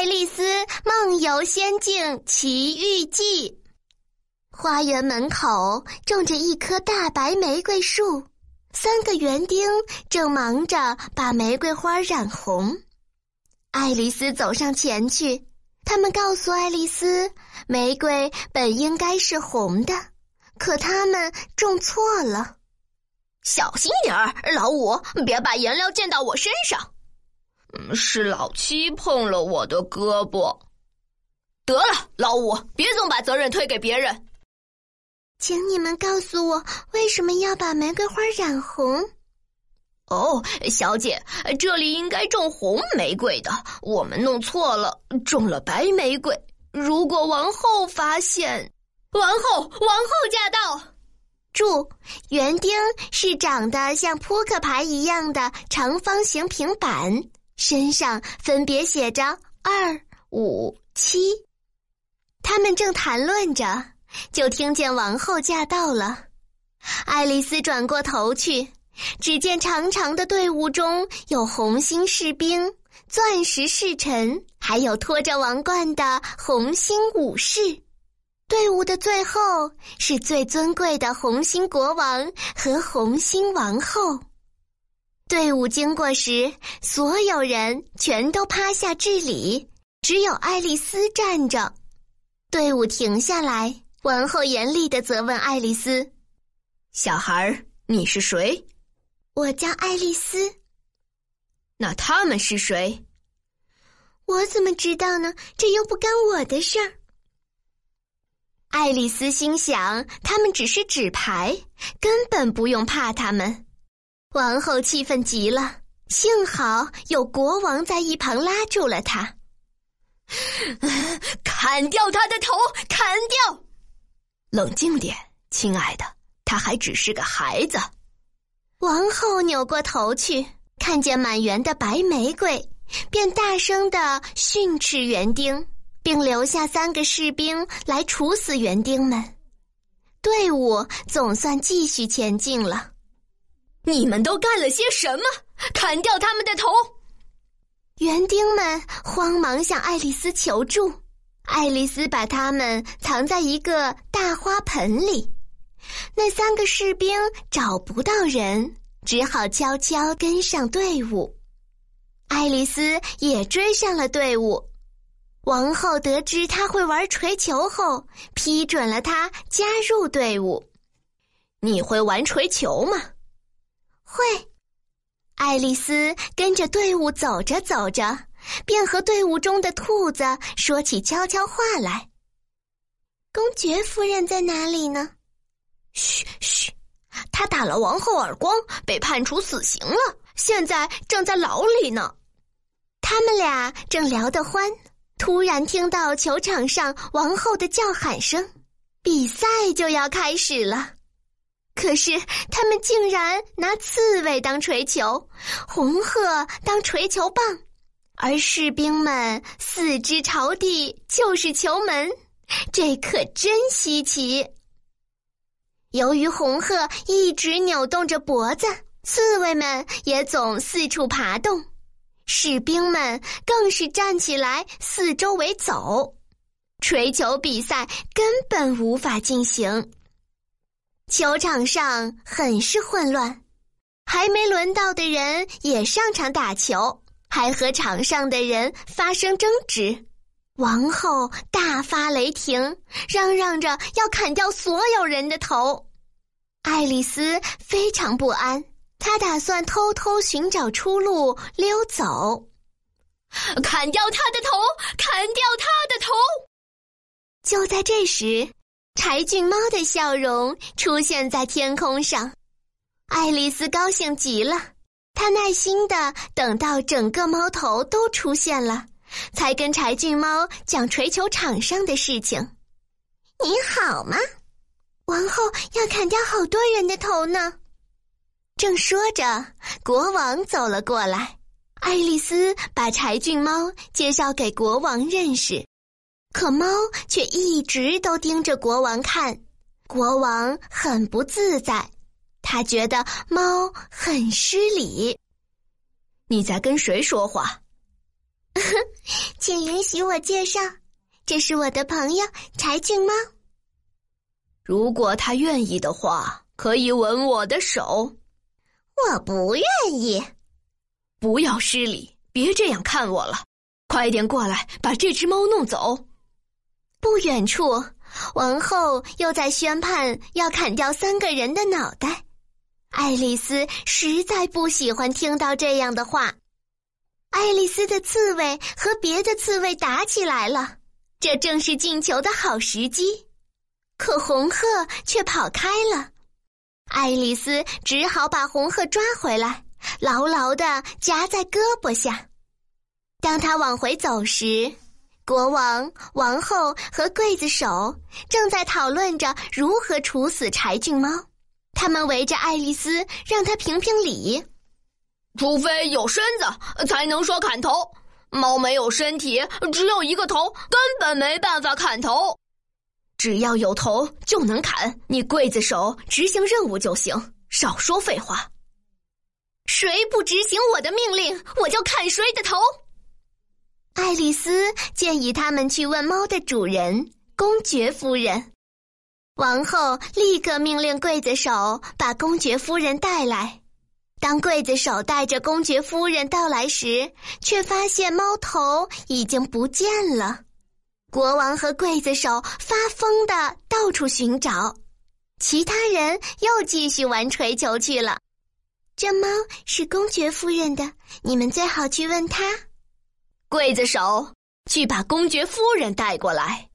爱丽丝梦游仙境奇遇记》。花园门口种着一棵大白玫瑰树，三个园丁正忙着把玫瑰花染红。爱丽丝走上前去，他们告诉爱丽丝，玫瑰本应该是红的，可他们种错了。小心点儿，老五，别把颜料溅到我身上。嗯，是老七碰了我的胳膊。得了，老五，别总把责任推给别人。请你们告诉我，为什么要把玫瑰花染红？哦，小姐，这里应该种红玫瑰的，我们弄错了，种了白玫瑰。如果王后发现，王后，王后驾到！注：园丁是长得像扑克牌一样的长方形平板。身上分别写着二五七，他们正谈论着，就听见王后驾到了。爱丽丝转过头去，只见长长的队伍中有红星士兵、钻石侍臣，还有拖着王冠的红星武士。队伍的最后是最尊贵的红星国王和红星王后。队伍经过时，所有人全都趴下致礼，只有爱丽丝站着。队伍停下来，王后严厉的责问爱丽丝：“小孩儿，你是谁？”“我叫爱丽丝。”“那他们是谁？”“我怎么知道呢？这又不干我的事儿。”爱丽丝心想：“他们只是纸牌，根本不用怕他们。”王后气愤极了，幸好有国王在一旁拉住了她。砍掉他的头，砍掉！冷静点，亲爱的，他还只是个孩子。王后扭过头去，看见满园的白玫瑰，便大声的训斥园丁，并留下三个士兵来处死园丁们。队伍总算继续前进了。你们都干了些什么？砍掉他们的头！园丁们慌忙向爱丽丝求助。爱丽丝把他们藏在一个大花盆里。那三个士兵找不到人，只好悄悄跟上队伍。爱丽丝也追上了队伍。王后得知他会玩锤球后，批准了他加入队伍。你会玩锤球吗？会，爱丽丝跟着队伍走着走着，便和队伍中的兔子说起悄悄话来。公爵夫人在哪里呢？嘘嘘，他打了王后耳光，被判处死刑了，现在正在牢里呢。他们俩正聊得欢，突然听到球场上王后的叫喊声，比赛就要开始了。可是他们竟然拿刺猬当锤球，红鹤当锤球棒，而士兵们四肢朝地就是球门，这可真稀奇。由于红鹤一直扭动着脖子，刺猬们也总四处爬动，士兵们更是站起来四周围走，锤球比赛根本无法进行。球场上很是混乱，还没轮到的人也上场打球，还和场上的人发生争执。王后大发雷霆，嚷嚷着要砍掉所有人的头。爱丽丝非常不安，她打算偷偷寻找出路溜走。砍掉他的头！砍掉他的头！就在这时。柴郡猫的笑容出现在天空上，爱丽丝高兴极了。她耐心的等到整个猫头都出现了，才跟柴郡猫讲锤球场上的事情。你好吗？王后要砍掉好多人的头呢。正说着，国王走了过来，爱丽丝把柴郡猫介绍给国王认识。可猫却一直都盯着国王看，国王很不自在，他觉得猫很失礼。你在跟谁说话？请允许我介绍，这是我的朋友柴郡猫。如果他愿意的话，可以吻我的手。我不愿意。不要失礼，别这样看我了。快点过来，把这只猫弄走。不远处，王后又在宣判要砍掉三个人的脑袋。爱丽丝实在不喜欢听到这样的话。爱丽丝的刺猬和别的刺猬打起来了，这正是进球的好时机。可红鹤却跑开了，爱丽丝只好把红鹤抓回来，牢牢的夹在胳膊下。当他往回走时，国王、王后和刽子手正在讨论着如何处死柴郡猫。他们围着爱丽丝，让她评评理。除非有身子，才能说砍头。猫没有身体，只有一个头，根本没办法砍头。只要有头就能砍。你刽子手执行任务就行，少说废话。谁不执行我的命令，我就砍谁的头。爱丽丝建议他们去问猫的主人公爵夫人。王后立刻命令刽子手把公爵夫人带来。当刽子手带着公爵夫人到来时，却发现猫头已经不见了。国王和刽子手发疯的到处寻找，其他人又继续玩锤球去了。这猫是公爵夫人的，你们最好去问他。刽子手去把公爵夫人带过来。